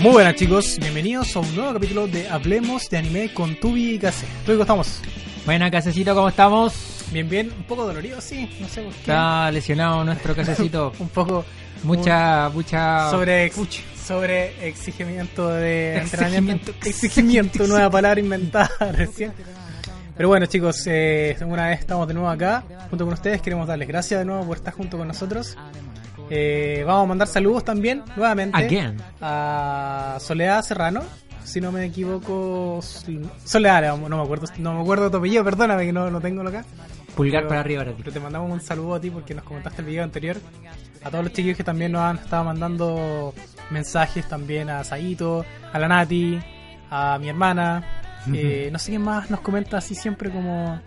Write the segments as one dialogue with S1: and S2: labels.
S1: Muy buenas chicos, bienvenidos a un nuevo capítulo de Hablemos de Anime con Tubi y Case. Tubi, ¿cómo estamos?
S2: Buena, casecito, ¿cómo estamos?
S1: Bien, bien, un poco dolorido, sí, no sé por qué.
S2: Está lesionado nuestro casecito.
S1: un poco
S2: mucha, mucha...
S1: sobre, sobre exigimiento de entrenamiento. Exigimiento, nueva palabra inventada recién. Pero bueno chicos, eh, una vez estamos de nuevo acá, junto con ustedes, queremos darles gracias de nuevo por estar junto con nosotros. Eh, vamos a mandar saludos también, nuevamente, a Soledad Serrano, si no me equivoco, Soledad, no me acuerdo, no me acuerdo tu apellido, perdóname que no lo tengo acá.
S2: Pulgar para arriba para ti.
S1: Pero te mandamos un saludo a ti porque nos comentaste el video anterior. A todos los chiquillos que también nos han estado mandando mensajes también a Saito, a la Nati, a mi hermana. Eh, no sé quién más nos comenta así siempre como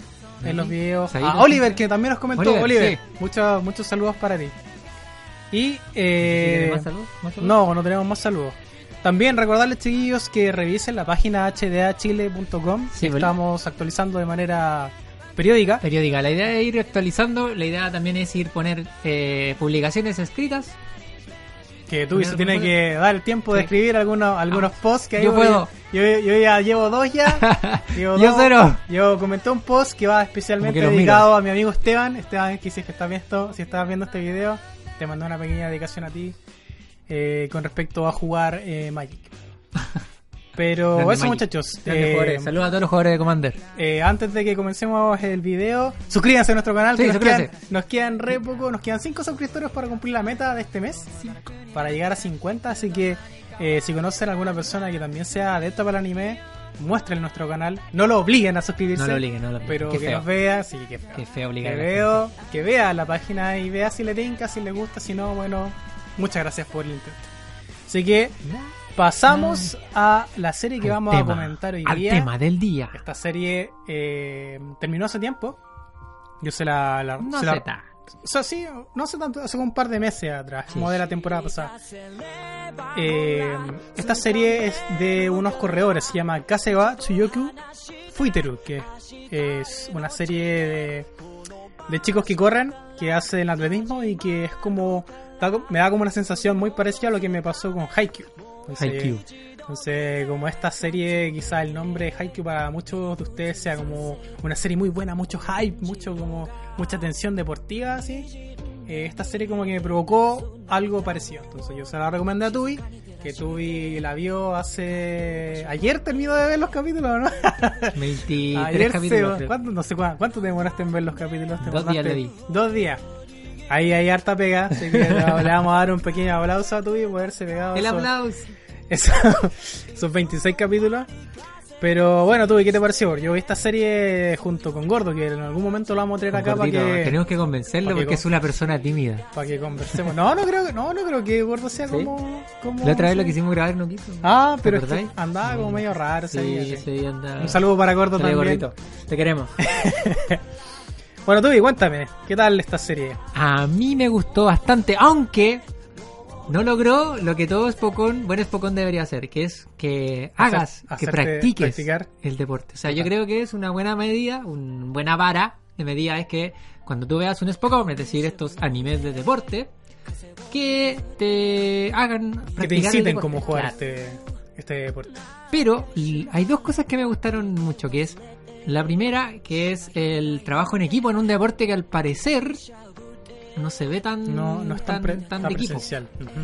S1: en los videos. A Oliver, que también nos comentó. Oliver, muchos, muchos saludos para ti. Y eh, ¿Más saludos? no, no tenemos más saludos. También recordarles, chiquillos, que revisen la página hdachile.com. Sí, estamos actualizando de manera periódica.
S2: Periódica. La idea es ir actualizando. La idea también es ir poner eh, publicaciones escritas.
S1: Que tú se tiene que dar el tiempo de escribir algunos, algunos ah, posts que hay. Yo puedo. Yo, ya llevo dos ya.
S2: yo cero.
S1: Yo comenté un post que va especialmente dedicado a mi amigo Esteban. Esteban, que si estás viendo, si estás viendo este video, te mando una pequeña dedicación a ti eh, con respecto a jugar eh, Magic. Pero eso, muchachos.
S2: Eh, Saludos a todos los jugadores de Commander.
S1: antes de que comencemos el video, suscríbanse a nuestro canal. nos, quedan, nos, quedan, re poco, nos quedan 5 suscriptores para cumplir la meta de este mes. Para llegar a 50. Así que si conocen a alguna persona que también sea adepta para el anime, muestren nuestro canal. No lo obliguen a suscribirse.
S2: No lo obliguen, no lo
S1: obliguen. Pero que nos vea, sí, que feo.
S2: Qué feo obligar.
S1: Que, veo, que vea la página y vea si le tinca, si le gusta, si no, bueno, muchas gracias por el intento. Así que pasamos a la serie que vamos a comentar hoy
S2: al
S1: día.
S2: tema del día.
S1: Esta serie eh, terminó hace tiempo. Yo se la, la
S2: no
S1: se la, o sea, sí, no hace tanto, hace un par de meses atrás, como de la temporada pasada. Eh, esta serie es de unos corredores, se llama Kaseba Tsuyoku Fuiteru, que es una serie de, de chicos que corren, que hacen atletismo y que es como, me da como una sensación muy parecida a lo que me pasó con Haikyuu. Haikyuu. Entonces, como esta serie, quizá el nombre de Haikyuu para muchos de ustedes sea como una serie muy buena, mucho hype, mucho como mucha tensión deportiva, así. Eh, esta serie como que me provocó algo parecido. Entonces yo se la recomendé a Tubi, que Tubi la vio hace... Ayer terminó de ver los capítulos, ¿no?
S2: 23 capítulos.
S1: ¿cuánto, no sé cuánto, ¿cuánto te demoraste en ver los capítulos?
S2: Dos días le di.
S1: Dos días. Ahí hay harta pega, así que le vamos a dar un pequeño aplauso a Tubi por haberse pegado.
S2: El aplauso.
S1: esos 26 capítulos. Pero bueno, tú, ¿qué te pareció? Yo vi esta serie junto con Gordo, que en algún momento lo vamos a traer acá para que...
S2: Tenemos que convencerlo porque es una persona tímida.
S1: Para que conversemos. No, no creo, no, no creo que Gordo sea como, como...
S2: La otra vez lo quisimos grabar no quiso.
S1: Ah, pero es que andaba como medio raro.
S2: Sí, sí,
S1: andaba. Un saludo para Gordo también. Gordito.
S2: Te queremos.
S1: bueno, tú, cuéntame, ¿qué tal esta serie?
S2: A mí me gustó bastante, aunque no logró lo que todo Spokon, buen Spokon debería hacer, que es que hagas, que practiques el deporte. O sea, yo creo que es una buena medida, una buena vara de medida es que cuando tú veas un Spokon, es decir, estos animes de deporte, que te hagan
S1: que te inciten como jugar este, este deporte.
S2: Pero hay dos cosas que me gustaron mucho, que es la primera, que es el trabajo en equipo en un deporte que al parecer no se ve tan,
S1: no, no es tan, tan, de equipo.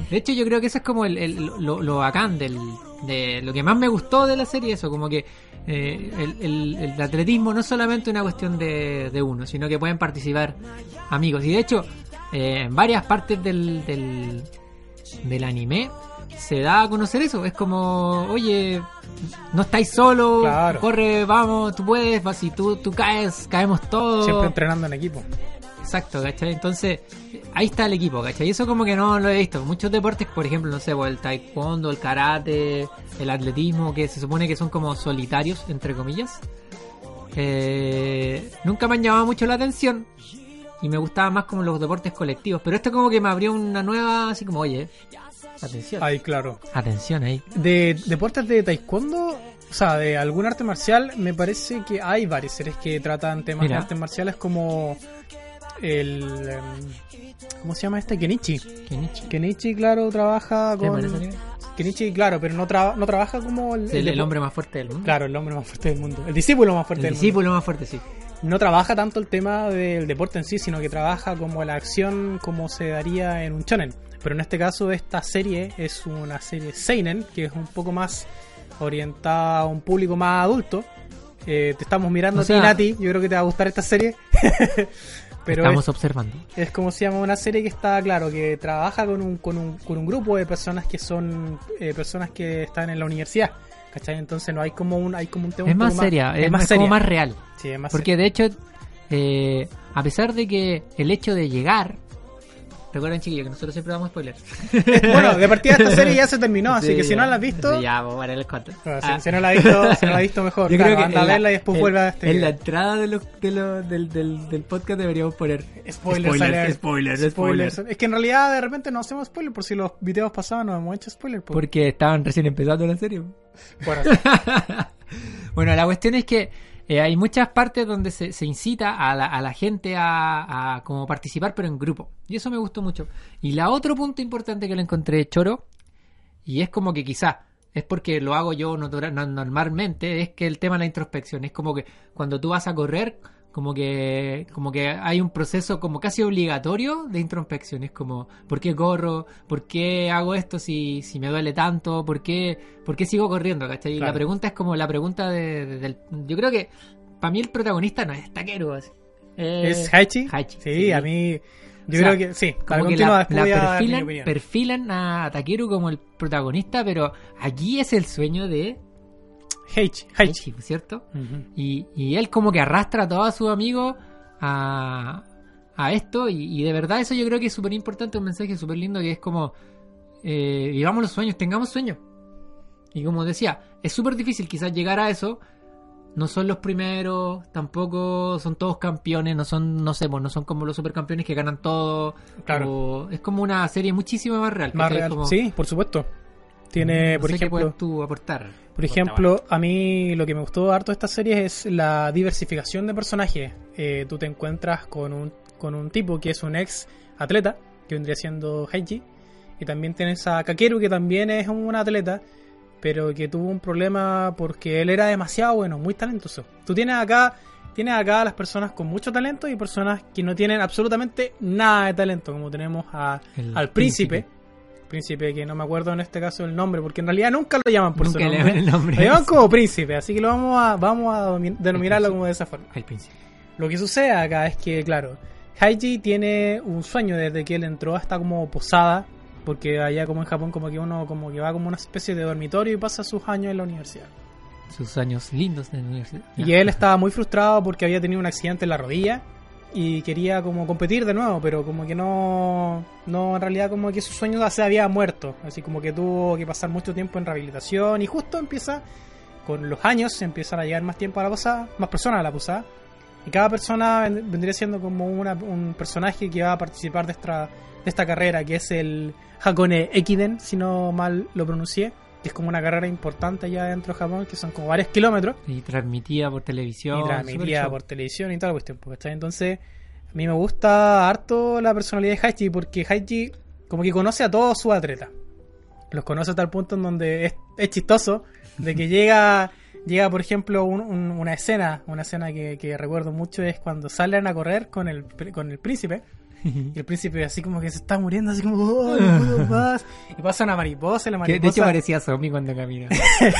S2: De hecho, yo creo que eso es como el, lo, lo, bacán del, de lo que más me gustó de la serie, eso, como que eh, el, el, atletismo no es solamente una cuestión de, de, uno, sino que pueden participar amigos. Y de hecho, eh, en varias partes del, del, del anime se da a conocer eso. Es como, oye, no estáis solo, corre, vamos, tú puedes, si tú, tú caes, caemos todos.
S1: Siempre entrenando en equipo.
S2: Exacto, ¿cachai? Entonces, ahí está el equipo, ¿cachai? Y eso como que no lo he visto. Muchos deportes, por ejemplo, no sé, pues, el taekwondo, el karate, el atletismo, que se supone que son como solitarios, entre comillas. Eh, nunca me han llamado mucho la atención y me gustaba más como los deportes colectivos. Pero esto como que me abrió una nueva, así como, oye, atención.
S1: Ahí, claro.
S2: Atención ahí.
S1: De deportes de taekwondo, o sea, de algún arte marcial, me parece que hay varias series que tratan temas de artes marciales como el em, ¿cómo se llama este? Kenichi.
S2: Kenichi.
S1: Kenichi, claro, trabaja
S2: ¿Qué
S1: con? Kenichi, claro, pero no, traba- no trabaja como el,
S2: El,
S1: el-
S2: el hombre más fuerte del mundo.
S1: Claro, el hombre más fuerte del mundo. El discípulo más fuerte
S2: el
S1: del
S2: discípulo más fuerte, sí.
S1: mundo. No trabaja tanto el tema del deporte en sí, sino que trabaja como la acción como se daría en un shonen. Pero en este caso esta serie es una serie seinen, que es un poco más orientada a un público más adulto. Eh, te estamos mirando
S2: O
S1: a ti, Nati. Yo creo que te va a gustar esta serie. Pero
S2: Estamos
S1: es,
S2: observando.
S1: es como se llama una serie que está, claro, que trabaja con un, con un, con un grupo de personas que son eh, personas que están en la universidad. ¿Cachai? Entonces no hay como un, hay como un tema
S2: Es
S1: un
S2: más seria, es,
S1: es más
S2: es como
S1: seria.
S2: más real.
S1: Sí, es más
S2: Porque de hecho, eh, a pesar de que el hecho de llegar. Recuerden, chiquillos, que nosotros siempre damos spoilers.
S1: Bueno, de partida esta serie ya se terminó, así
S2: Sí,
S1: que si no la has visto,
S2: ya, vamos a el cuento.
S1: bueno, si,
S2: Ah.
S1: si no la has visto, si no la has visto mejor,
S2: Yo
S1: claro,
S2: creo que
S1: anda a verla y después vuelve a este
S2: En
S1: video.
S2: la entrada de lo- del, del, del podcast deberíamos poner
S1: Spoilers,
S2: spoilers,
S1: alert.
S2: spoilers,
S1: Spoilers.
S2: spoilers.
S1: Es que en realidad de repente no hacemos spoilers por si los videos pasados no hemos hecho spoilers. pues.
S2: Porque estaban recién empezando la serie.
S1: Bueno,
S2: bueno, la cuestión es que eh, hay muchas partes donde se, se incita a la, gente a, a como participar, pero en grupo. Y eso me gustó mucho. Y la otro punto importante que le encontré choro, y es como que quizá es porque lo hago yo normalmente, es que el tema de la introspección. Es como que cuando tú vas a correr, como que, como que hay un proceso como casi obligatorio de introspección. Es como, ¿por qué corro? ¿Por qué hago esto si, si me duele tanto? ¿Por qué, por qué sigo corriendo? ¿cachai? Y
S1: Claro.
S2: la pregunta es como la pregunta de, de- del... Yo creo que para mí el protagonista no es Takeru. así. Eh,
S1: ¿Es Haichi?
S2: Haichi,
S1: Sí,
S2: sí.
S1: a mí. Yo
S2: O sea,
S1: creo que sí. Para
S2: como que la, perfilan, perfilan a Takeru como el protagonista, pero aquí es el sueño de
S1: Heichi, Heichi.
S2: Heichi, ¿cierto? Y, y él como que arrastra a todos sus amigos a, a esto y, y de verdad eso yo creo que es súper importante, un mensaje súper lindo que es como eh, vivamos los sueños, tengamos sueños. Y como decía, es súper difícil quizás llegar a eso. No son los primeros, tampoco son todos campeones, no son, no sé, pues, no son como los supercampeones que ganan todo.
S1: Claro.
S2: es como una serie muchísimo más real.
S1: Más real.
S2: Como-
S1: Sí, por supuesto. Tiene,
S2: no
S1: por
S2: sé
S1: ejemplo.
S2: puedes tú aportar.
S1: Por ejemplo, a mí lo que me gustó harto de esta serie es la diversificación de personajes. Eh, tú te encuentras con un, con un tipo que es un ex atleta, que vendría siendo Heiji, y también tienes a Kakeru, que también es un atleta, pero que tuvo un problema porque él era demasiado bueno, muy talentoso. Tú tienes acá, tienes acá a las personas con mucho talento y personas que no tienen absolutamente nada de talento, como tenemos a,
S2: El
S1: al príncipe. Príncipe, que no me acuerdo en este caso el nombre, porque en realidad nunca lo llaman por
S2: Nunca
S1: su
S2: le
S1: nombre.
S2: ven el nombre.
S1: Lo llaman como príncipe, así que lo vamos a, vamos a denominarlo como de esa forma.
S2: El príncipe.
S1: Lo que sucede acá es que, claro, Haiji tiene un sueño desde que él entró, está como posada, porque allá como en Japón como que uno como que va como una especie de dormitorio y pasa sus años en la universidad.
S2: Sus años lindos de la universidad.
S1: Y él estaba muy frustrado porque había tenido un accidente en la rodilla y quería como competir de nuevo, pero como que no, no en realidad como que su sueño se había muerto, así como que tuvo que pasar mucho tiempo en rehabilitación y justo empieza con los años empiezan a llegar más tiempo a la posada, más personas a la posada. Y cada persona ven- vendría siendo como una- un personaje que va a participar de esta, de esta carrera que es el Hakone Ekiden, si no mal lo pronuncié, es como una carrera importante allá dentro de Japón, que son como varios kilómetros
S2: Y transmitía por televisión.
S1: y transmitida por televisión y toda la cuestión. pues, ¿cachai? Entonces, a mí me gusta harto la personalidad de Haichi porque Haichi como que conoce a todos sus atletas. Los conoce hasta el punto en donde es, es chistoso de que llega, llega por ejemplo, un- un- una escena, una escena que, que recuerdo mucho es cuando salen a correr con el, con el príncipe. Y el príncipe así como que se está muriendo, así como, "Oh, no puedo más". Y pasa una mariposa, y la
S2: Que
S1: mariposa...
S2: de hecho parecía zombie cuando camina.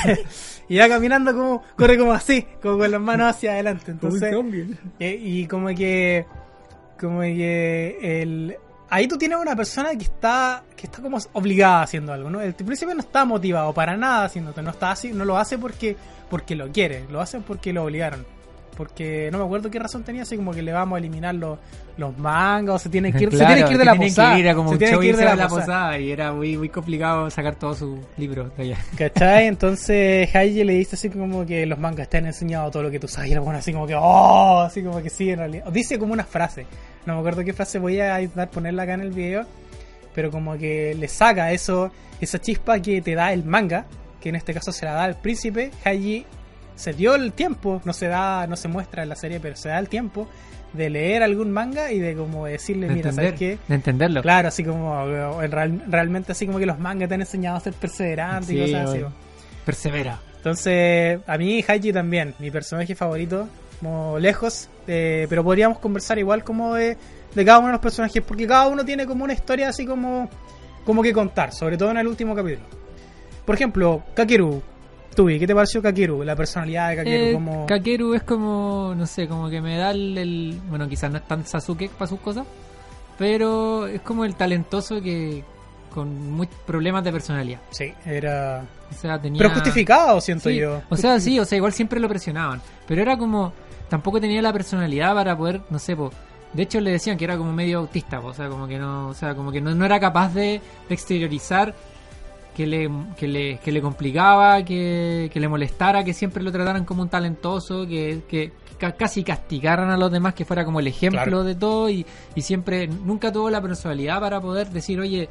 S1: y va caminando como, corre como así, como con las manos hacia adelante. Entonces, y, y como que como que el ahí tú tienes una persona que está que está como obligada haciendo algo no el príncipe no está motivado para nada haciéndote no está así no lo hace porque porque lo quiere lo hace porque lo obligaron porque no me acuerdo qué razón tenía así como que le vamos a eliminar los, los mangas o se tiene que ir, se
S2: Claro,
S1: tiene que ir de la
S2: tienen
S1: posada
S2: que ir como
S1: se
S2: un
S1: tiene
S2: show
S1: que ir de la
S2: la
S1: posada.
S2: posada y era muy, muy complicado sacar todos sus libros de allá.
S1: ¿Cachai? Entonces Haiji le dice así como que los mangas te han enseñado todo lo que tú sabes. Y era bueno así como que, oh, así como que sí, en realidad. Dice como una frase. No me acuerdo qué frase voy a intentar ponerla acá en el video. Pero como que le saca eso, esa chispa que te da el manga, que en este caso se la da al príncipe. Haiji se dio el tiempo, no se da, no se muestra en la serie, pero se da el tiempo de leer algún manga y de como decirle,
S2: De
S1: mira,
S2: entender,
S1: ¿sabes qué?
S2: de entenderlo.
S1: Claro, así como eh, real- realmente así como que los mangas te han enseñado a ser perseverante y cosas así.
S2: Persevera.
S1: Entonces, a mí Haiji también, mi personaje favorito, como lejos, eh, pero podríamos conversar igual como de, de cada uno de los personajes, porque cada uno tiene como una historia así como, como que contar, sobre todo en el último capítulo. Por ejemplo, Kakeru, ¿qué te pareció Kakeru? La personalidad de Kakeru,
S2: Eh,
S1: como...
S2: Kakeru es como, no sé, como que me da el, el- bueno, quizás no es tan Sasuke para sus cosas, pero es como el talentoso que con muchos problemas de personalidad.
S1: Sí, era...
S2: O sea, tenía
S1: Pero justificado, siento
S2: Sí,
S1: yo.
S2: O sea, sí, o sea, igual siempre lo presionaban, pero era como tampoco tenía la personalidad para poder, no sé, po, de hecho le decían que era como medio autista, po, o sea, como que no, o sea, como que no, no era capaz de, de exteriorizar que le, que le, que le complicaba, que, que le molestara, que siempre lo trataran como un talentoso, que, que ca- casi castigaran a los demás, que fuera como el ejemplo
S1: Claro.
S2: de todo y, y siempre nunca tuvo la personalidad para poder decir, oye,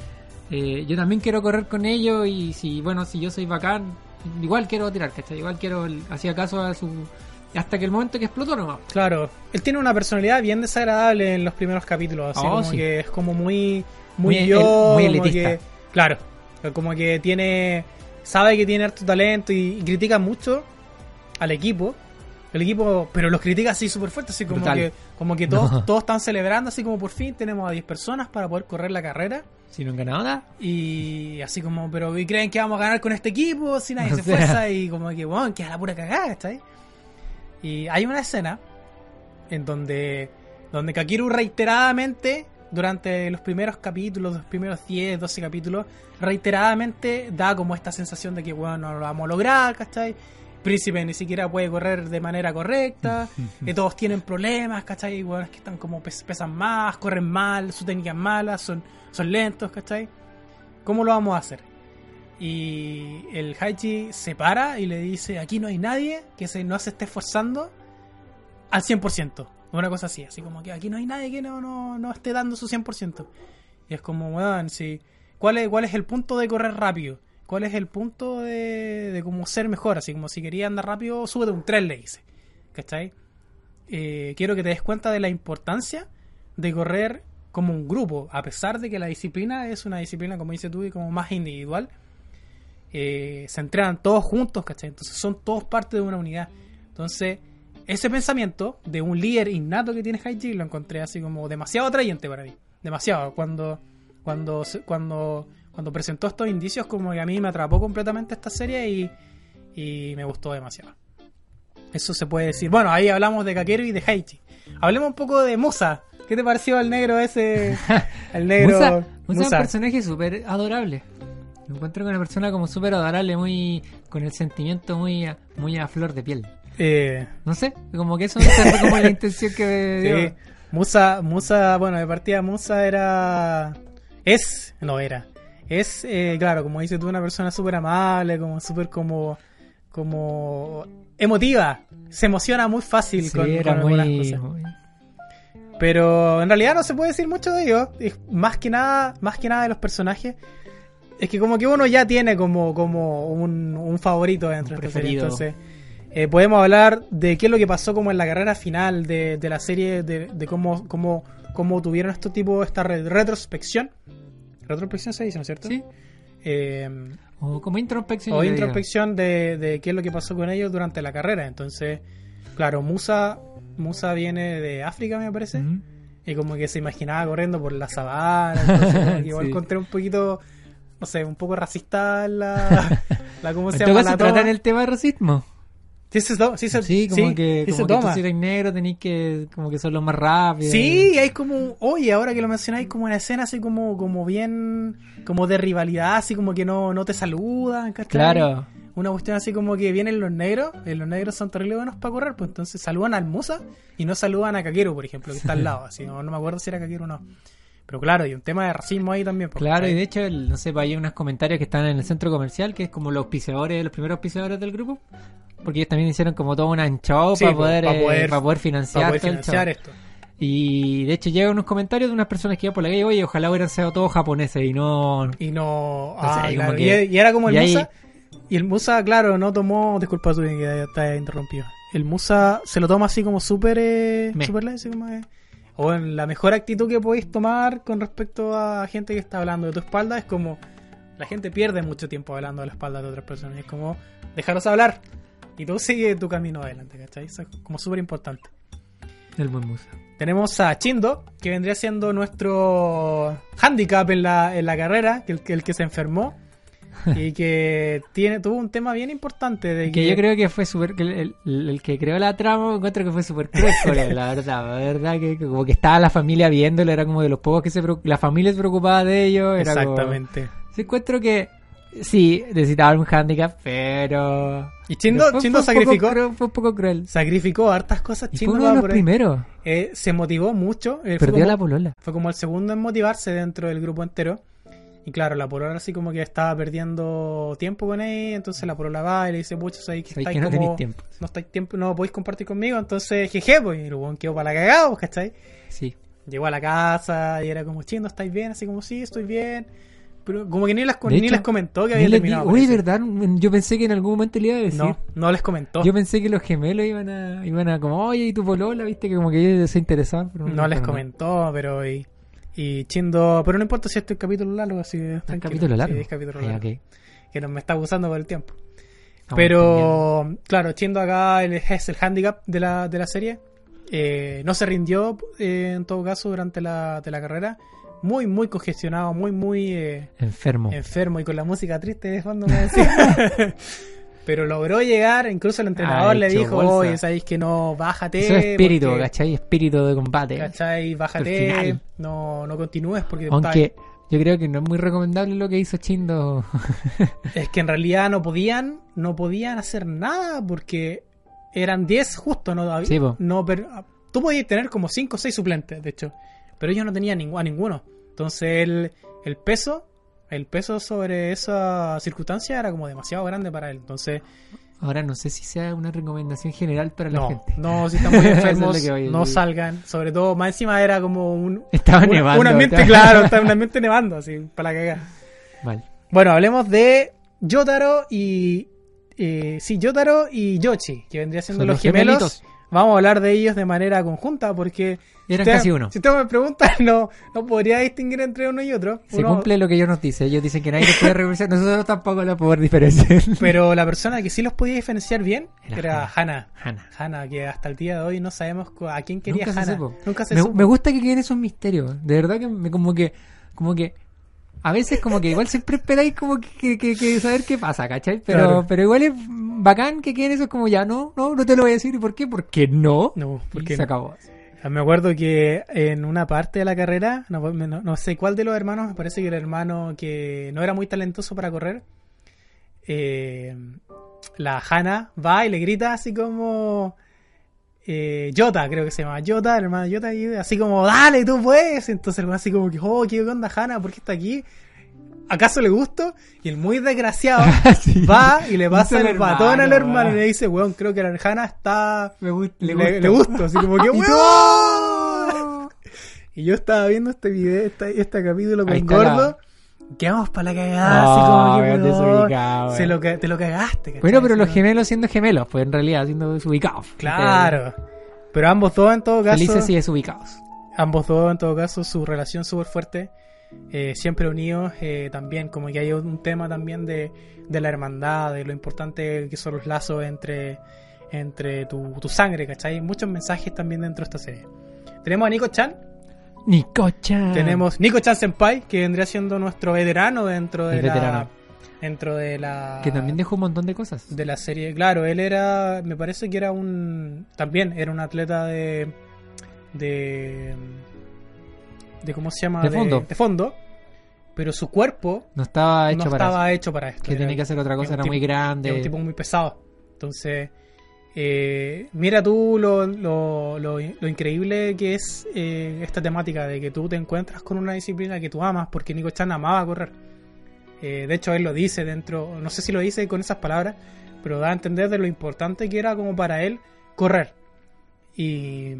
S2: eh, yo también quiero correr con ellos y si, bueno, si yo soy bacán, igual quiero tirar, ¿cachai? Igual quiero, hacía caso a su... Hasta que el momento que explotó nomás.
S1: Claro, él tiene una personalidad bien desagradable en los primeros capítulos, así
S2: Oh,
S1: como
S2: sí.
S1: que es como muy muy,
S2: Muy
S1: yo,
S2: el- muy elitista.
S1: que- claro, como que tiene sabe que tiene harto talento y, y critica mucho al equipo. El equipo, pero los critica así súper fuerte, así como
S2: Brutal.
S1: que como que todos
S2: No.
S1: todos están celebrando así como por fin tenemos a 10 personas para poder correr la carrera
S2: Si no han ganado nada.
S1: y así como, pero ¿y creen que vamos a ganar con este equipo? Si nadie
S2: O
S1: se
S2: sea.
S1: esfuerza y como que, bueno, queda la pura cagada, ¿cachai? Y hay una escena en donde, donde Kakiru reiteradamente, durante los primeros capítulos, los primeros 10, 12 capítulos, reiteradamente da como esta sensación de que, bueno, no lo vamos a lograr, ¿cachai? Príncipe ni siquiera puede correr de manera correcta, que todos tienen problemas, ¿cachai? Bueno, es que están como pes- pesan más, corren mal, su técnica es mala, son, son lentos, ¿cachai? ¿Cómo lo vamos a hacer? Y el Haiji se para y le dice, aquí no hay nadie que se, no se esté esforzando al 100%. Una cosa así, así como que aquí no hay nadie que no, no, no esté dando su 100%. Y es como, weón, sí. ¿Cuál es, ¿Cuál es el punto de correr rápido? ¿Cuál es el punto de, de como ser mejor? Así como si quería andar rápido, súbete un tren, le dice. ¿Cachai? Eh, quiero que te des cuenta de la importancia de correr como un grupo, a pesar de que la disciplina es una disciplina, como dice tú, y como más individual. eh, se entrenan todos juntos, ¿cachai? Entonces son todos parte de una unidad. Entonces, ese pensamiento de un líder innato que tiene Haiji lo encontré así como demasiado atrayente para mí. Demasiado. Cuando, cuando, cuando, cuando presentó estos indicios, como que a mí me atrapó completamente esta serie y, y me gustó demasiado. Eso se puede decir. Bueno, ahí hablamos de Kakeru y de Haiji. Hablemos un poco de Musa. ¿Qué te pareció el negro ese? El negro.
S2: Musa, Musa es un personaje súper adorable. Me encuentro con una persona como súper adorable, muy con el sentimiento muy a, muy a flor de piel.
S1: Eh,
S2: No sé, como que eso esa fue como la intención que.
S1: Sí. Musa, Musa, bueno, de partida Musa era. Es, no era. Es, eh, claro, como dices tú, una persona súper amable, como súper como. como. emotiva. Se emociona muy fácil
S2: Sí,
S1: con,
S2: era
S1: con algunas
S2: muy,
S1: cosas.
S2: muy-
S1: Pero en realidad no se puede decir mucho de ellos. Más que nada, más que nada de los personajes. Es que como que uno ya tiene como, como un, un favorito dentro
S2: Un
S1: de esta serie. Entonces, eh, podemos hablar de qué es lo que pasó como en la carrera final de, de la serie, de, de cómo, cómo, cómo tuvieron estos tipos, esta re- retrospección. Retrospección se dice, ¿no es cierto?
S2: Sí.
S1: Eh,
S2: O como introspección.
S1: o introspección de, de qué es lo que pasó con ellos durante la carrera. Entonces, claro, Musa, Musa viene de África, me parece. Y como que se imaginaba corriendo por la sabana. entonces igual
S2: Sí.
S1: encontré un poquito, no sé, un poco racista la, la ¿cómo se
S2: En
S1: llama? La
S2: tratan el tema de racismo.
S1: Sí, se, sí, se,
S2: Sí, como
S1: sí,
S2: que,
S1: se
S2: como que tú si eres negro tenés que, como que son los más rápidos.
S1: Sí, hay como, oye, ahora que lo mencionáis, como una escena así como, como bien, como de rivalidad, así como que no, no te saludan, ¿cachai?
S2: Claro.
S1: Una cuestión así como que vienen los negros, eh, los negros son terribles buenos para correr, pues entonces saludan al Musa y no saludan a Kakeru, por ejemplo, que está al lado, así, no, no me acuerdo si era Kakeru o no. Pero claro, y un tema de racismo ahí también. pues,
S2: Claro, y de hecho, el- no sé, pues hay unos comentarios que están en el centro comercial, que es como los auspiciadores, los primeros auspiciadores del grupo. Porque ellos también hicieron como todo un ancho
S1: Sí,
S2: para, poder,
S1: para
S2: eh,
S1: poder-
S2: para poder financiar,
S1: para poder financiar esto.
S2: Y de hecho llegan unos comentarios de unas personas que iban por la calle, oye, ojalá hubieran sido todos japoneses y no...
S1: Y no.
S2: Entonces,
S1: ah,
S2: ahí
S1: claro,
S2: que-
S1: y, y era como el
S2: y ahí-
S1: Musa. y el Musa, claro, no tomó. Disculpa, tú que te interrumpido. El Musa se lo toma así como súper. Eh, súper eh, O en la mejor actitud que podéis tomar con respecto a gente que está hablando de tu espalda es como. La gente pierde mucho tiempo hablando de la espalda de otras personas. Es como. Dejarlos hablar. Y tú sigue tu camino adelante, ¿cachai? Eso es como súper importante.
S2: El buen musa.
S1: Tenemos a Chindo, que vendría siendo nuestro handicap en la, en la carrera, que el, que el que se enfermó. y que tiene tuvo un tema bien importante de
S2: Que yo creo que fue súper. El, el- el que creó la trama, encuentro que fue súper cruel la verdad. La verdad que, que como que estaba la familia viéndolo, era como de los pocos que se. La familia se preocupaba de ellos. Era como-
S1: Exactamente.
S2: Sí, encuentro que. Sí, necesitaba un handicap, pero.
S1: Y Chindo,
S2: pero fue-
S1: Chindo
S2: fue un poco
S1: sacrificó,
S2: fue un poco cruel.
S1: sacrificó hartas cosas.
S2: Y
S1: Chindo
S2: fue uno de los
S1: ahí.
S2: primeros.
S1: Eh, se motivó mucho. eh,
S2: Perdió
S1: como,
S2: la polola.
S1: fue como el segundo en motivarse dentro del grupo entero. Y claro, la polola así como que estaba perdiendo tiempo con él. Entonces la polola va y le dice, pucha, sabéis que
S2: Sabéis
S1: estáis
S2: que no
S1: como-
S2: tenéis tiempo.
S1: no estáis tiempo, no podéis compartir conmigo. Entonces, jeje, pues, y el weón quedó para la cagada, pues, ¿cachai?
S2: Sí.
S1: Llegó a la casa y era como, chindo, ¿estáis bien? Así como, sí, estoy bien. Pero como que ni
S2: De
S1: ni
S2: hecho,
S1: comentó que había terminado.
S2: di-
S1: parece.
S2: ¿verdad? Yo pensé que en algún momento le iba a decir.
S1: No, no les comentó.
S2: Yo pensé que los gemelos iban a, iban a como, oye, ¿y tu polola? Viste que como que ellos se interesaban. Pero
S1: no les comentó, pero y, y Chindo, pero no importa si este es capítulo largo, así que
S2: ¿Es capítulo largo?
S1: Sí, es capítulo
S2: Ah,
S1: largo. Que no me está abusando por el tiempo.
S2: Estamos
S1: pero, claro, Chindo acá es el handicap de la, de la serie. Eh, no se rindió, eh, en todo caso, durante la, de la carrera. Muy, muy congestionado, muy, muy eh,
S2: Enfermo.
S1: enfermo y con la música triste de fondo, me decía. Pero logró llegar, incluso el entrenador le dijo,
S2: bolsa.
S1: oye, sabéis que no, bájate.
S2: Eso es espíritu,
S1: porque-
S2: ¿cachai? Espíritu de combate.
S1: ¿Cachai? Bájate, no, no continúes porque
S2: Aunque yo creo que no es muy recomendable lo que hizo Chindo.
S1: es que en realidad no podían, no podían hacer nada porque eran 10 justo, no, había-
S2: Sí,
S1: no per- tú podías tener como 5 o 6 suplentes, de hecho, pero ellos no tenían a ninguno. Entonces el, el peso, el peso sobre esa circunstancia era como demasiado grande para él. Entonces,
S2: Ahora no sé si sea una recomendación general para la
S1: no,
S2: gente.
S1: no, si están muy
S2: Eso es
S1: enfermos, no salgan. Sobre todo, más encima era como un,
S2: Estaba
S1: un,
S2: nevando.
S1: un ambiente,
S2: estaba-
S1: claro, estaba un ambiente nevando, así, para la cagada.
S2: Vale.
S1: Bueno, hablemos de Yotaro y. eh, sí, Yotaro y Yoshi, que vendría siendo los
S2: los
S1: gemelos.
S2: gemelitos.
S1: Vamos a hablar de ellos de manera conjunta porque.
S2: Eran
S1: usted-
S2: casi uno.
S1: Si usted me pregunta, no, no podría distinguir entre uno y otro.
S2: Se
S1: Uno-
S2: cumple lo que ellos nos dicen. Ellos dicen que nadie los puede reconocer. Nosotros tampoco lo podemos diferenciar.
S1: Pero la persona que sí los podía diferenciar bien
S2: Era
S1: era Hana.
S2: Hannah.
S1: Hana, que hasta el día de hoy no sabemos a quién quería
S2: Nunca se
S1: Hana.
S2: supo.
S1: Nunca se
S2: me,
S1: supo.
S2: me gusta que queden esos misterios. De verdad que me, como que como que a veces como que igual siempre esperáis como que, que, que- que saber qué pasa, ¿cachai? Pero,
S1: Claro.
S2: pero igual es bacán que queden esos como ya, no, no, no te lo voy a decir. ¿Y por qué? Porque no.
S1: No,
S2: y
S1: porque
S2: se acabó.
S1: Me acuerdo que en una parte de la carrera, no, no- no sé cuál de los hermanos, me parece que el hermano que no era muy talentoso para correr, eh, la Hana va y le grita así como eh, Jota, creo que se llama Jota, el hermano Jota, y así como, dale, tú puedes. Entonces el hermano así como que, oh, ¿qué onda Hana? ¿Por qué está aquí? ¿Acaso le gusto? Y el muy desgraciado
S2: Sí.
S1: va y le pasa el batón al
S2: hermano,
S1: y
S2: ah.
S1: le dice, weón, creo que la Hana está
S2: Me gusta,
S1: le, le gusto, así como que ¡weón! Y yo estaba viendo este video, este, este capítulo con Gordo. Quedamos para la cagada,
S2: Ah,
S1: así como que se lo, te lo cagaste. ¿cachai?
S2: Bueno, pero los gemelos siendo gemelos, pues en realidad siendo desubicados.
S1: Claro. Pero ambos dos en todo caso.
S2: Felices y desubicados.
S1: Ambos dos en todo caso, su relación súper fuerte. Eh, siempre unidos. eh, también como que hay un tema también de, de la hermandad, de lo importante que son los lazos entre, entre tu, tu sangre, ¿cachai? Muchos mensajes también dentro de esta serie. Tenemos a Nico Chan,
S2: Nicocha.
S1: Tenemos Nico Chan Senpai, que vendría siendo nuestro veterano dentro de
S2: El
S1: la
S2: veterano.
S1: dentro de la
S2: Que también dejó un montón de cosas.
S1: de la serie. Claro, él era, me parece que era un también era un atleta de de de cómo se llama
S2: De fondo.
S1: de fondo, pero su cuerpo
S2: No estaba hecho
S1: no
S2: para
S1: estaba hecho para esto.
S2: Que
S1: Era-
S2: tiene que hacer otra cosa, era
S1: tipo-
S2: muy grande.
S1: es un tipo muy pesado. Entonces, eh, mira tú lo, lo, lo, lo increíble que es eh, esta temática de que tú te encuentras con una disciplina que tú amas, porque Nico Chan amaba correr. Eh, de hecho, él lo dice dentro, no sé si lo dice con esas palabras, pero da a entender de lo importante que era como para él correr. Y,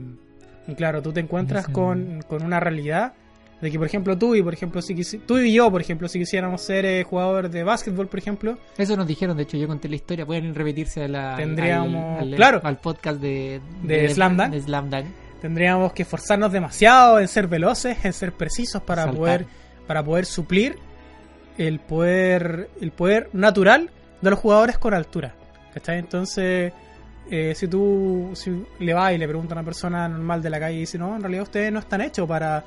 S1: y claro, tú te encuentras con, con una realidad De que, por ejemplo, tú y, por ejemplo, si quisi- tú y yo, por ejemplo, si quisiéramos ser eh, jugadores de básquetbol, por ejemplo,
S2: Eso nos dijeron, de hecho yo conté la historia, pueden repetirse a la,
S1: Tendríamos-
S2: al, al-
S1: claro.
S2: al podcast de,
S1: De Slam Dunk.
S2: de Slam Dunk.
S1: tendríamos que esforzarnos demasiado en ser veloces, en ser precisos para
S2: Saltar.
S1: poder para poder suplir el poder el poder natural de los jugadores con altura. ¿Cachai? Entonces, eh, si tú si le vas y le preguntas a una persona normal de la calle y dice, no, en realidad ustedes no están hechos para,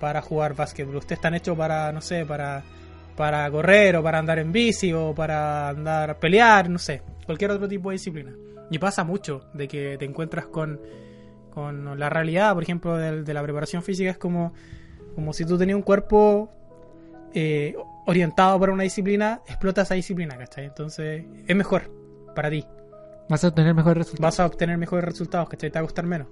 S1: para jugar básquetbol, ustedes están hechos para, no sé, para, para correr o para andar en bici o para andar a pelear, no sé, cualquier otro tipo de disciplina. Y pasa mucho de que te encuentras con, con la realidad, por ejemplo, del- de, la preparación física, es como, como si tú tenías un cuerpo eh, orientado para una disciplina, explota esa disciplina, ¿cachai? Entonces es mejor para ti
S2: Vas a obtener mejores resultados.
S1: vas a obtener mejores resultados, ¿cachai? Te va a costar menos.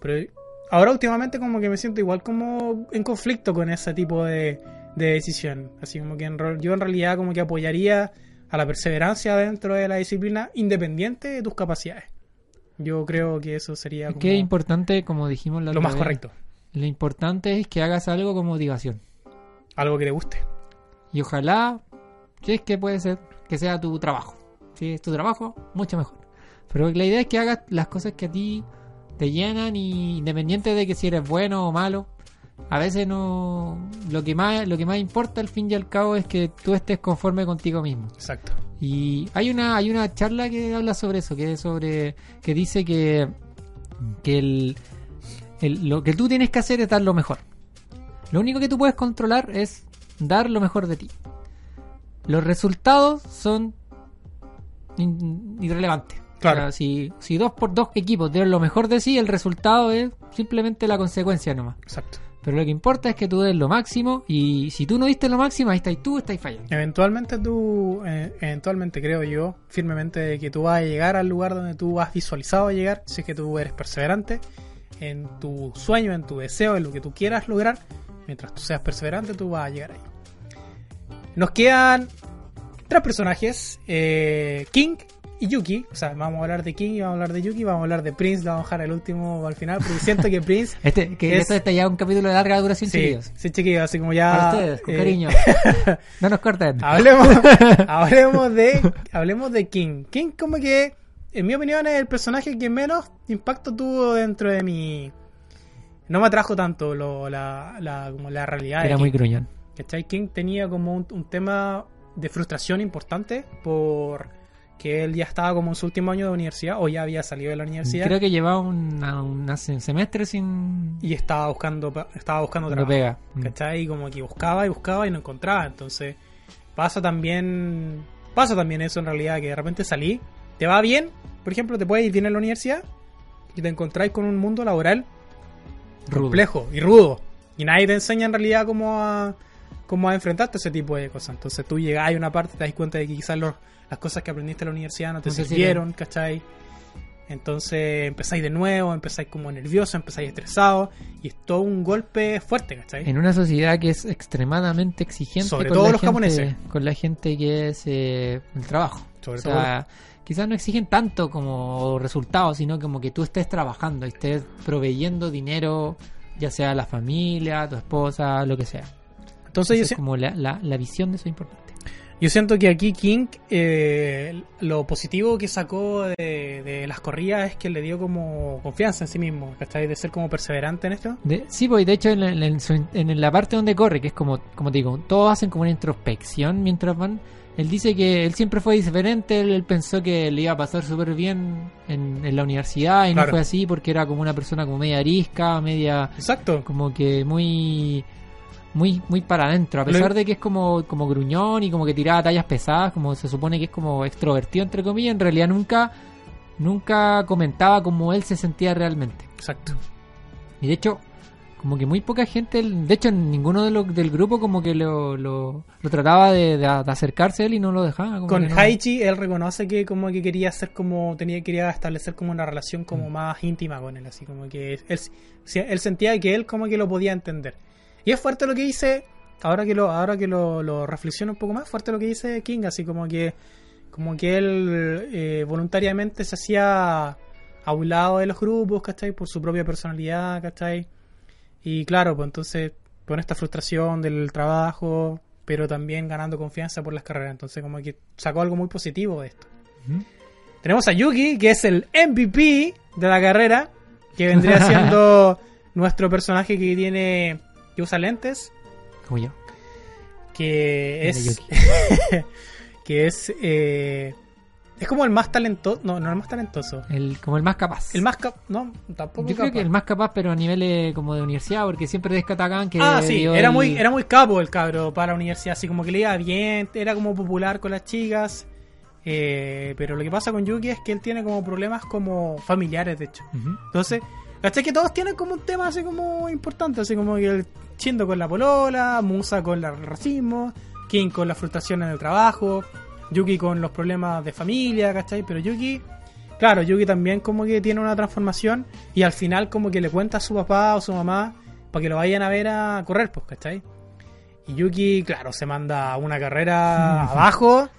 S1: Pero ahora últimamente como que me siento igual como en conflicto con ese tipo de, de decisión. Así como que en yo en realidad como que apoyaría a la perseverancia dentro de la disciplina independiente de tus capacidades. Yo creo que eso sería como
S2: es importante, como dijimos la
S1: lo más
S2: vez,
S1: correcto.
S2: Lo importante es que hagas algo con motivación.
S1: Algo que te guste.
S2: Y ojalá, si es que puede ser, que sea tu trabajo. Si es tu trabajo, mucho mejor. Pero la idea es que hagas las cosas que a ti te llenan y independiente de que si eres bueno o malo, a veces no lo que más lo que más importa al fin y al cabo es que tú estés conforme contigo mismo.
S1: Exacto.
S2: Y hay una hay una charla que habla sobre eso, que es sobre que dice que que el, el- lo que tú tienes que hacer es dar lo mejor. Lo único que tú puedes controlar es dar lo mejor de ti. Los resultados son irrelevantes.
S1: Claro.
S2: O sea, si, si dos por dos equipos dieron lo mejor de sí, el resultado es simplemente la consecuencia nomás.
S1: Exacto.
S2: Pero lo que importa es que tú des lo máximo y si tú no diste lo máximo, ahí estás tú, estás fallando.
S1: Eventualmente tú, eh, eventualmente creo yo firmemente que tú vas a llegar al lugar donde tú has visualizado llegar, si es que tú eres perseverante en tu sueño, en tu deseo, en lo que tú quieras lograr, mientras tú seas perseverante tú vas a llegar ahí. Nos quedan tres personajes, eh, King y Yuki, o sea, vamos a hablar de King y vamos a hablar de Yuki, vamos a hablar de Prince, vamos a dejar el último al final, porque siento que Prince...
S2: Este, que
S1: Es-
S2: esto está ya un capítulo de larga duración,
S1: Sí,
S2: chiquillos.
S1: sí, chiquillos, así como ya...
S2: Para ustedes, con
S1: eh,
S2: cariño. No nos corten.
S1: Hablemos, hablemos de hablemos de King. King como que, en mi opinión, es el personaje que menos impacto tuvo dentro de mi... No me atrajo tanto lo, la, la, como la realidad. de
S2: Era
S1: King,
S2: muy gruñón.
S1: ¿cachai? King tenía como un, un tema de frustración importante por que él ya estaba como en su último año de universidad o ya había salido de la universidad
S2: Creo que llevaba una, una se- semestre sin...
S1: y estaba buscando estaba buscando trabajo.
S2: pega. Mm.
S1: ¿cachai? Y como que buscaba y buscaba y no encontraba. Entonces, pasa también, pasa también eso en realidad, que de repente salí, te va bien, por ejemplo, te puedes ir bien en la universidad y te encontráis con un mundo laboral
S2: Rudo.
S1: complejo y rudo. Y nadie te enseña en realidad cómo a, cómo a enfrentarte a ese tipo de cosas. Entonces tú llegas a una parte, te das cuenta de que quizás los- las cosas que aprendiste en la universidad no te
S2: No
S1: sirvieron, ¿cachai? Entonces empezáis de nuevo, empezáis como nervioso, empezáis estresado y es todo un golpe fuerte, ¿cachai?
S2: En una sociedad que es extremadamente exigente
S1: Sobre
S2: con
S1: todo
S2: la
S1: los
S2: gente,
S1: japoneses.
S2: con la gente que es eh, el trabajo.
S1: Sobre
S2: o sea, quizás no exigen tanto como resultados, sino como que tú estés trabajando, estés proveyendo dinero, ya sea a la familia, a tu esposa, lo que sea.
S1: Entonces yo, si-
S2: es como la, la, la visión de eso es importante.
S1: Yo siento que aquí King, eh, lo positivo que sacó de, de las corridas es que le dio como confianza en sí mismo, ¿cachai? De ser como perseverante en esto.
S2: De- sí, pues de hecho en, la- en su- en la parte donde corre, que es como, como te digo, todos hacen como una introspección mientras van. Él dice que él siempre fue diferente, él, él pensó que le iba a pasar súper bien en, en la universidad y
S1: Claro.
S2: no fue así porque era como una persona como media arisca, media
S1: Exacto.
S2: como que muy muy muy para adentro, a pesar de que es como, como gruñón y como que tiraba tallas pesadas, como se supone que es como extrovertido entre comillas, en realidad nunca nunca comentaba cómo él se sentía realmente.
S1: Exacto.
S2: Y de hecho, como que muy poca gente, de hecho ninguno de los del grupo como que lo, lo, lo trataba de, de- de acercarse a él y no lo dejaba. como
S1: Con
S2: no.
S1: Haichi, él reconoce que como que quería hacer como, tenía quería establecer como una relación
S2: Mm.
S1: como más íntima con él, así como que él, él sentía que él como que lo podía entender. Y es fuerte lo que dice, ahora que lo, ahora que lo, lo reflexiono un poco más, fuerte lo que dice King, así como que, como que él eh, voluntariamente se hacía a un lado de los grupos, ¿cachai? Por su propia personalidad, ¿cachai? Y claro, pues entonces con esta frustración del trabajo, pero también ganando confianza por las carreras. Entonces, como que sacó algo muy positivo de esto. Tenemos a Yuki, que es el MVP de la carrera, que vendría siendo nuestro personaje que tiene que usa lentes,
S2: Como yo.
S1: que es que es eh, es como el más talentoso, no, no el más talentoso.
S2: El, como el más capaz.
S1: El más cap no, tampoco
S2: Yo creo
S1: capaz.
S2: que el más capaz, pero a niveles como de universidad, porque siempre destacan que.
S1: Ah, sí, era
S2: el-
S1: muy, era muy capo el cabro para la universidad, así como que le iba bien, era como popular con las chicas. eh, pero lo que pasa con Yuki es que él tiene como problemas como familiares, de hecho. Entonces, ¿cachai? Que todos tienen como un tema así como importante, así como que el Chindo con la polola, Musa con el racismo, King con la frustración en el trabajo, Yuki con los problemas de familia, ¿cachai? Pero Yuki, claro, Yuki también como que tiene una transformación y al final como que le cuenta a su papá o su mamá para que lo vayan a ver a correr, pues, ¿cachai? Y Yuki, claro, se manda una carrera abajo.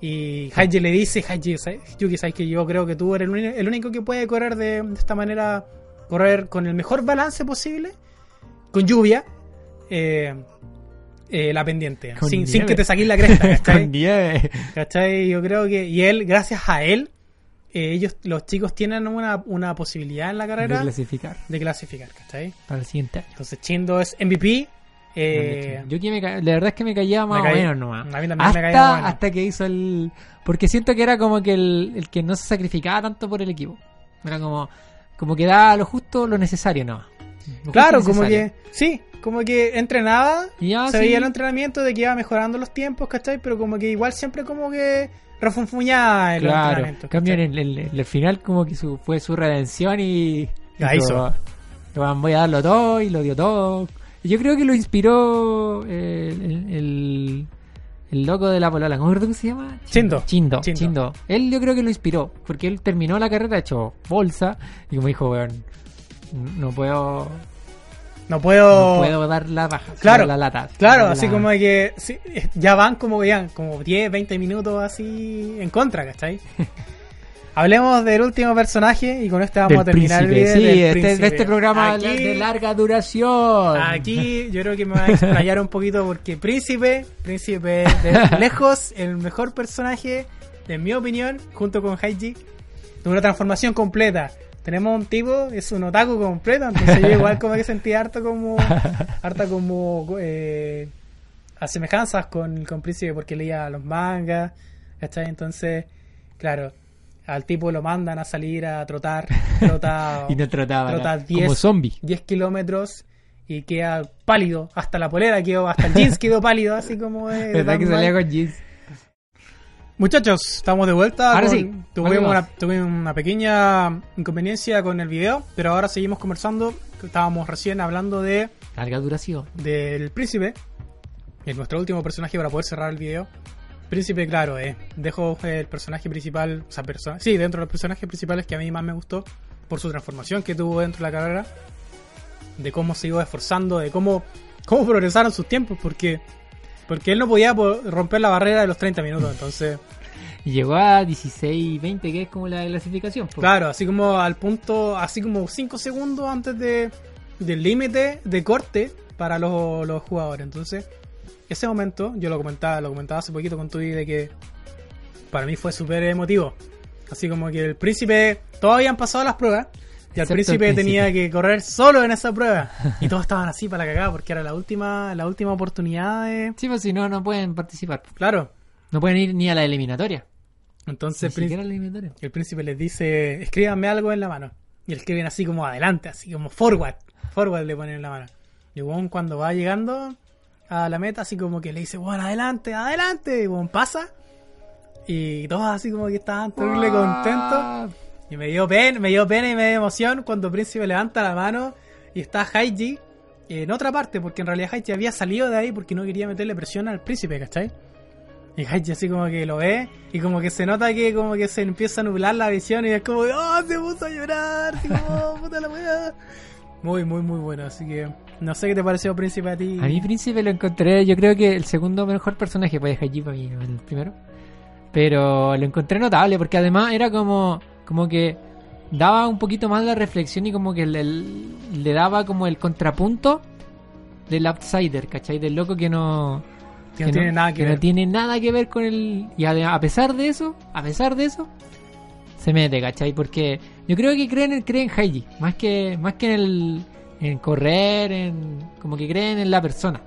S1: Y Haiji le dice, ¿sabes? Yuki, sabes que yo creo que tú eres el, único que puede correr de, de esta manera, correr con el mejor balance posible, con lluvia, eh, eh, la pendiente, sin, que te saques la cresta, ¿cachai?
S2: Con nieve.
S1: ¿Cachai? Yo creo que, y él, gracias a él, eh, ellos, los chicos tienen una, una posibilidad en la
S2: De
S1: carrera
S2: clasificar
S1: de clasificar, ¿cachai?
S2: para el siguiente año.
S1: Entonces Chindo es MVP. Eh,
S2: Yo que me ca- la verdad es que me caía más
S1: me
S2: o
S1: caí-
S2: menos nomás.
S1: a mí también
S2: hasta,
S1: me caía bueno.
S2: hasta que hizo el. Porque siento que era como que el, el que no se sacrificaba tanto por el equipo. Era como, como que daba lo justo, lo necesario. Lo justo
S1: Claro, como que, sí, como que entrenaba,
S2: ya,
S1: se
S2: sí.
S1: veía el entrenamiento de que iba mejorando los tiempos, ¿cachai? Pero como que igual siempre como que refunfuñaba el
S2: Claro,
S1: entrenamiento.
S2: en cambio en el, el- el final como que su, fue su redención y...
S1: La hizo.
S2: "Lo- voy a darlo todo y lo dio todo. Yo creo que lo inspiró eh, el, el, el loco de la polola, ¿cómo que se llama?
S1: Chindo.
S2: Chindo,
S1: Chindo.
S2: Chindo. Él yo creo que lo inspiró, porque él terminó la carrera hecho bolsa y como dijo, weón, no puedo,
S1: No puedo...
S2: no puedo dar la baja,
S1: Claro,
S2: la lata.
S1: Claro,
S2: la-
S1: así como que sí, ya van como que ya, como 10, 20 minutos así en contra, ¿cachai? Hablemos del último personaje y con este vamos
S2: del
S1: a terminar
S2: príncipe,
S1: el video.
S2: sí,
S1: del
S2: este,
S1: príncipe.
S2: este programa
S1: Aquí-
S2: de larga duración.
S1: Aquí yo creo que me va a explayar un poquito porque Príncipe, Príncipe de lejos, el mejor personaje, en mi opinión, junto con Haiji, de una transformación completa. Tenemos un tipo, es un otaku completo, entonces yo igual como que sentí harto como, harta como eh, asemejanzas con, con Príncipe porque leía los mangas, ¿cachai? Entonces, claro, al tipo lo mandan a salir a trotar, trota,
S2: y no trataba
S1: trota
S2: era
S1: 10
S2: como zombie.
S1: 10 kilómetros y queda pálido. Hasta la polera quedó, hasta el jeans quedó pálido, así como de
S2: ¿Verdad que salía con jeans?
S1: Muchachos, estamos de vuelta.
S2: Ahora
S1: con-
S2: sí,
S1: Tuvimos
S2: volvemos.
S1: una, tuvimos una pequeña inconveniencia con el video, pero ahora seguimos conversando. Estábamos recién hablando de
S2: Larga duración.
S1: del príncipe, es nuestro último personaje para poder cerrar el video. Príncipe, claro, eh, dejo el personaje principal, o sea, persona, sí, dentro de los personajes principales que a mí más me gustó por su transformación que tuvo dentro de la carrera, de cómo se iba esforzando, de cómo, cómo progresaron sus tiempos, porque porque él no podía po- romper la barrera de los 30 minutos, entonces,
S2: llegó a 16 20, que es como la clasificación.
S1: claro, así como al punto, así como 5 segundos antes de del límite de corte para los, los jugadores, entonces ese momento, yo lo comentaba, lo comentaba hace poquito con Tui de que para mí fue súper emotivo. Así como que el príncipe, todos habían pasado las pruebas, y el príncipe,
S2: príncipe.
S1: tenía que correr solo en esa prueba. Y todos estaban así para la cagada, porque era la última, la última oportunidad de.
S2: Sí, pues si no, no pueden participar.
S1: Claro.
S2: No pueden ir ni a la eliminatoria.
S1: Entonces
S2: Ni
S1: el, príncipe, el príncipe les dice, escríbanme algo en la mano. Y escriben así como adelante, así como forward. Forward le ponen en la mano. Y weón cuando va llegando a la meta, así como que le dice, bueno, adelante, adelante. Y weón pasa. Y todos así como que estaban terrible contentos. Y me dio pena, me dio pena y me dio emoción cuando Príncipe levanta la mano y está Haiji en otra parte, porque en realidad Haiji había salido de ahí porque no quería meterle presión al príncipe, ¿cachai? Y Haiji así como que lo ve y como que se nota que como que se empieza a nublar la visión y es como, ¡oh! Se puso a llorar, así como, "Oh, puta la weá. Muy, muy, muy bueno, así que no sé qué te pareció Príncipe a ti.
S2: A mí Príncipe lo encontré, yo creo que el segundo mejor personaje, pues Haji para mí, el primero. Pero lo encontré notable porque además era como, como que daba un poquito más la reflexión y como que le, le daba como el contrapunto del outsider, ¿cachai? Del loco que no...
S1: Que no tiene nada que
S2: no
S1: ver.
S2: tiene nada que ver con el... Y a, a pesar de eso, a pesar de eso, se mete, ¿cachai? Porque yo creo que creen en, creen en Heiji, más que, más que en el... En correr, en... Como que creen en la persona.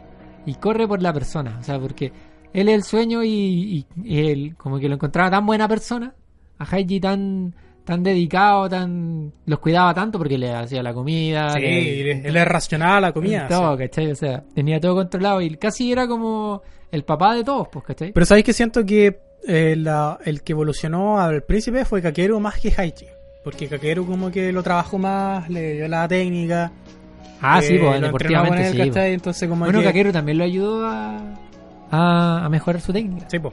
S2: Y corre por la persona, o sea, porque él es el sueño y, y- y él como que lo encontraba tan buena persona, a Heiji tan tan dedicado, tan los cuidaba tanto porque le hacía la comida,
S1: Sí,
S2: le-
S1: él es racional la comida.
S2: todo. ¿cachai? O sea, tenía todo controlado y casi era como el papá de todos, pues, ¿cachai?
S1: Pero sabéis que siento que eh, la- el que evolucionó al príncipe fue Kakeru más que Haichi. Porque Kakeru como que lo trabajó más, le dio la técnica.
S2: ah, sí,
S1: eh,
S2: pues, deportivamente
S1: él,
S2: sí. pues.
S1: ¿cachai? Entonces como
S2: Bueno,
S1: que...
S2: Kakeru también lo ayudó a, a, a mejorar su técnica.
S1: Sí, po.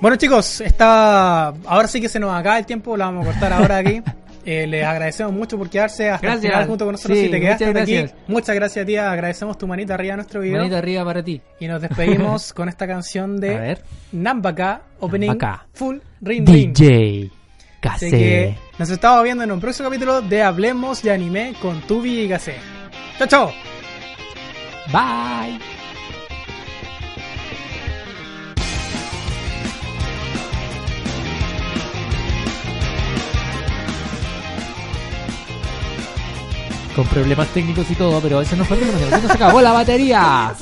S1: Bueno chicos, está... ahora sí que se nos acaba el tiempo, lo vamos a cortar ahora aquí. Eh, les agradecemos mucho por quedarse hasta
S2: Gracias.
S1: el final junto con nosotros.
S2: Sí,
S1: si te quedaste hasta aquí,
S2: gracias.
S1: muchas gracias tía. Agradecemos tu manita arriba a nuestro video.
S2: Manita arriba para ti.
S1: Y nos despedimos con esta canción
S2: A
S1: de
S2: ver.
S1: Nambaka, opening
S2: Nambaka.
S1: full ring ring.
S2: DJ
S1: Así que nos estamos viendo en un próximo capítulo de Hablemos de Anime con Tubi y Gase. ¡Chao, chao!
S2: Bye. Con problemas técnicos y todo, pero eso no fue problema, se nos acabó la batería.